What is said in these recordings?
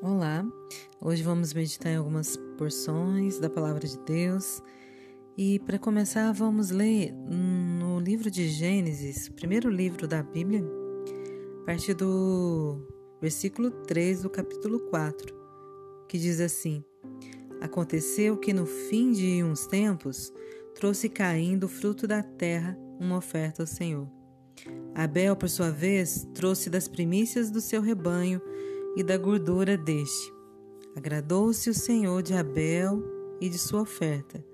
Olá, hoje vamos meditar em algumas porções da Palavra de Deus e para começar vamos ler no livro de Gênesis, primeiro livro da Bíblia, a partir do versículo 3 do capítulo 4, que diz assim: Aconteceu que no fim de uns tempos trouxe Caim do fruto da terra uma oferta ao Senhor. Abel, por sua vez, trouxe das primícias do seu rebanho e da gordura deste. Agradou-se o Senhor de Abel e de sua oferta,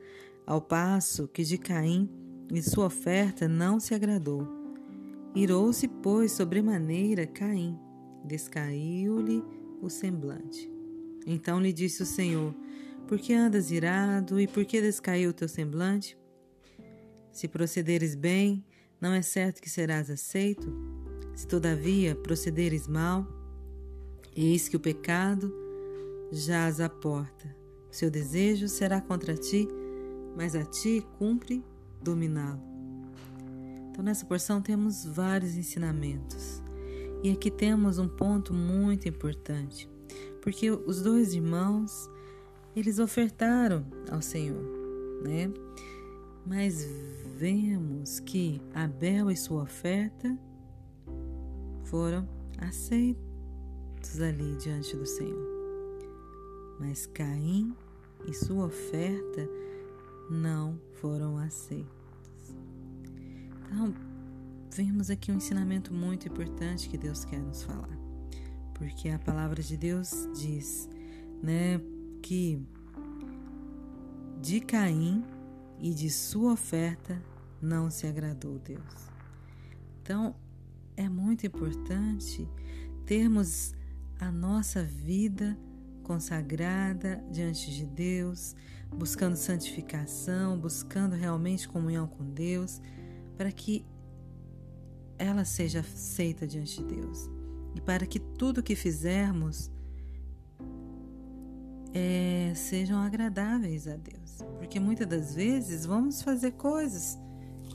ao passo que de Caim e sua oferta não se agradou. Irou-se, pois, sobremaneira Caim, descaiu-lhe o semblante. Então lhe disse o Senhor: Por que andas irado e por que descaiu o teu semblante? Se procederes bem, não é certo que serás aceito? Se todavia procederes mal, Eis que o pecado jaz à porta. Seu desejo será contra ti, mas a ti cumpre dominá-lo. Então, nessa porção temos vários ensinamentos. E aqui temos um ponto muito importante, porque os dois irmãos, eles ofertaram ao Senhor, né? Mas vemos que Abel e sua oferta foram ali diante do Senhor. Mas Caim e sua oferta não foram aceitos. Então, vemos aqui um ensinamento muito importante que Deus quer nos falar. Porque a palavra de Deus diz, né, que de Caim e de sua oferta não se agradou Deus. Então, é muito importante termos a nossa vida consagrada diante de Deus, buscando santificação, buscando realmente comunhão com Deus, para que ela seja aceita diante de Deus. E para que tudo que fizermos é, sejam agradáveis a Deus, porque muitas das vezes vamos fazer coisas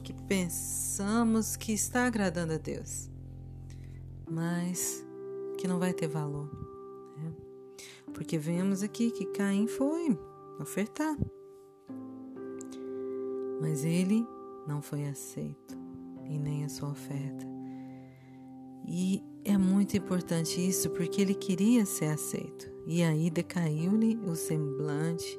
que pensamos que está agradando a Deus, mas que não vai ter valor. Né? Porque vemos aqui que Caim foi ofertar, mas ele não foi aceito e nem a sua oferta. E é muito importante isso porque ele queria ser aceito. E aí decaiu-lhe o semblante.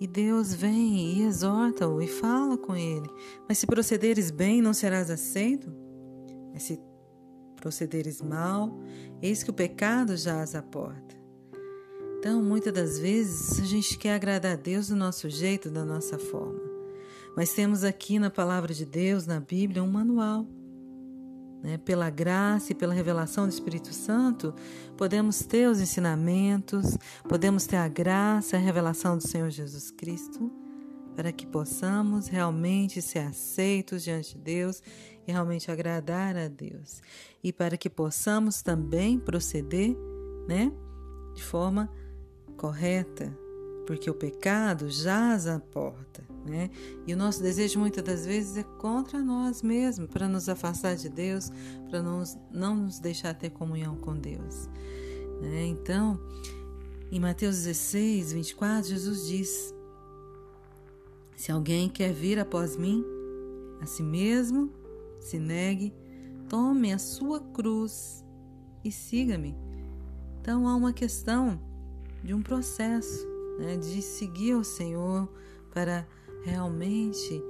E Deus vem e exorta-o e fala com ele: Mas se procederes bem, não serás aceito? Mas se procederes mal, eis que o pecado jaz à porta. Então, muitas das vezes, a gente quer agradar a Deus do nosso jeito, da nossa forma. Mas temos aqui na palavra de Deus, na Bíblia, um manual. Né? Pela graça e pela revelação do Espírito Santo, podemos ter os ensinamentos, podemos ter a graça, a revelação do Senhor Jesus Cristo para que possamos realmente ser aceitos diante de Deus e realmente agradar a Deus. E para que possamos também proceder, né, de forma correta, porque o pecado jaz à porta, né? E o nosso desejo muitas das vezes é contra nós mesmos, para nos afastar de Deus, para nos, não nos deixar ter comunhão com Deus. Né? Então, em Mateus 16, 24, Jesus diz: se alguém quer vir após mim, a si mesmo se negue, tome a sua cruz e siga-me. Então há uma questão de um processo, né, de seguir o Senhor para realmente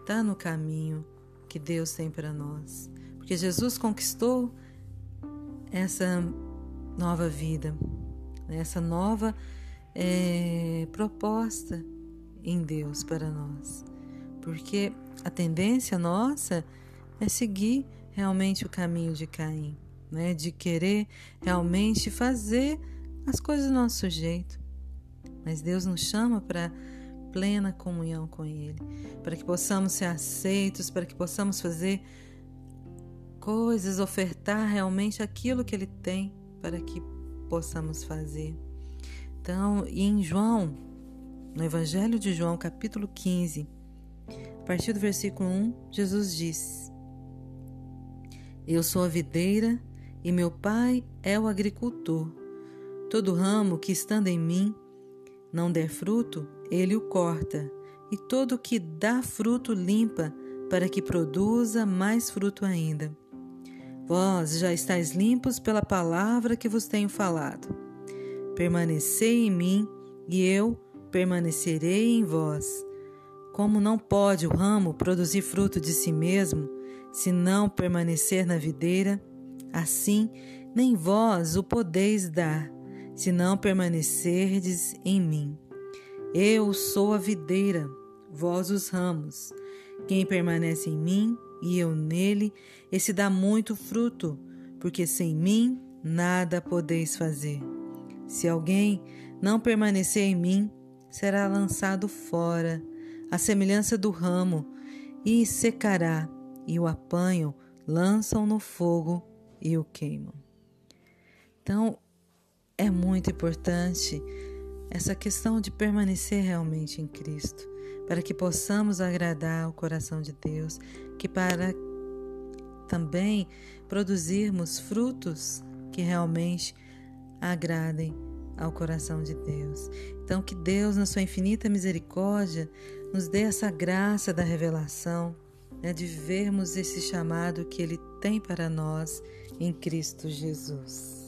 estar tá no caminho que Deus tem para nós. Porque Jesus conquistou essa nova vida, né, essa nova é, proposta em Deus para nós. Porque a tendência nossa é seguir realmente o caminho de Caim, né? de querer realmente fazer as coisas do nosso jeito. Mas Deus nos chama para plena comunhão com Ele, para que possamos ser aceitos, para que possamos fazer coisas, ofertar realmente aquilo que Ele tem para que possamos fazer. Então, em João no Evangelho de João, capítulo 15, a partir do versículo 1, Jesus diz: Eu sou a videira e meu pai é o agricultor. Todo ramo que estando em mim não der fruto, ele o corta, e todo que dá fruto limpa, para que produza mais fruto ainda. Vós já estáis limpos pela palavra que vos tenho falado. Permanecei em mim, e eu permanecerei em vós. Como não pode o ramo produzir fruto de si mesmo, se não permanecer na videira, assim nem vós o podeis dar, se não permanecerdes em mim. Eu sou a videira, vós os ramos. Quem permanece em mim e eu nele, esse dá muito fruto, porque sem mim nada podeis fazer. Se alguém não permanecer em mim, será lançado fora, à semelhança do ramo, e secará, e o apanham, lançam no fogo e o queimam. Então, é muito importante essa questão de permanecer realmente em Cristo, para que possamos agradar o coração de Deus, que para também produzirmos frutos que realmente agradem ao coração de Deus. Então, que Deus, na sua infinita misericórdia, nos dê essa graça da revelação, né, de vermos esse chamado que Ele tem para nós em Cristo Jesus.